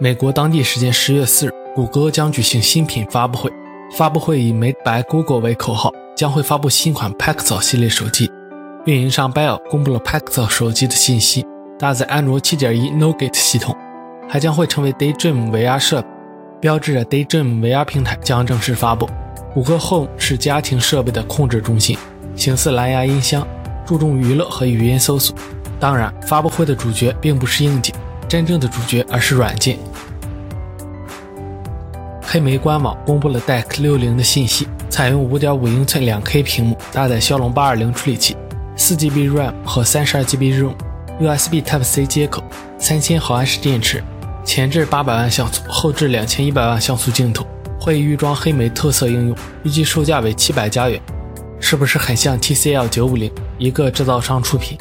美国当地时间十月四日，谷歌将举行新品发布会。发布会以 “Made by Google” 为口号，将会发布新款 Pixel 系列手机。运营商 Bell 公布了 Pixel 手机的信息，搭载安卓7.1 Nougat 系统，还将会成为 Daydream VR 设备，标志着 Daydream VR 平台将正式发布。谷歌 Home 是家庭设备的控制中心，形似蓝牙音箱，注重娱乐和语音搜索。当然，发布会的主角并不是硬件。真正的主角，而是软件。黑莓官网公布了 Deck 60的信息，采用5.5英寸 2K 屏幕，搭载骁龙820处理器，4GB RAM 和 32GB ROM，USB Type-C 接口，3000毫安时电池，前置800万像素，后置2100万像素镜头，会预装黑莓特色应用，预计售价为700加元，是不是很像 TCL 950？一个制造商出品。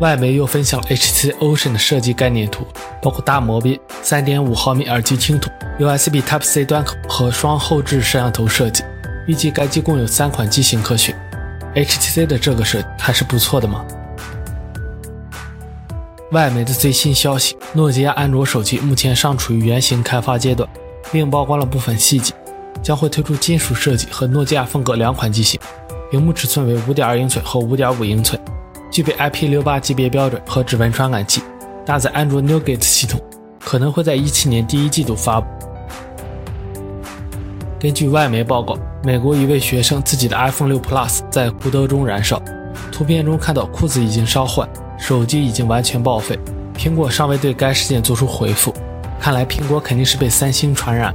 外媒又分享了 HTC Ocean 的设计概念图，包括大模边、3.5毫米耳机听筒、USB Type-C 端口和双后置摄像头设计。预计该机共有三款机型可选。HTC 的这个设计还是不错的嘛？外媒的最新消息：诺基亚安卓手机目前尚处于原型开发阶段，并曝光了部分细节，将会推出金属设计和诺基亚风格两款机型，屏幕尺寸为5.2英寸和5.5英寸。具备 IP68 级别标准和指纹传感器，搭载安卓 Nougat 系统，可能会在一七年第一季度发布。根据外媒报告，美国一位学生自己的 iPhone 6 Plus 在库德中燃烧，图片中看到裤子已经烧坏，手机已经完全报废。苹果尚未对该事件做出回复，看来苹果肯定是被三星传染。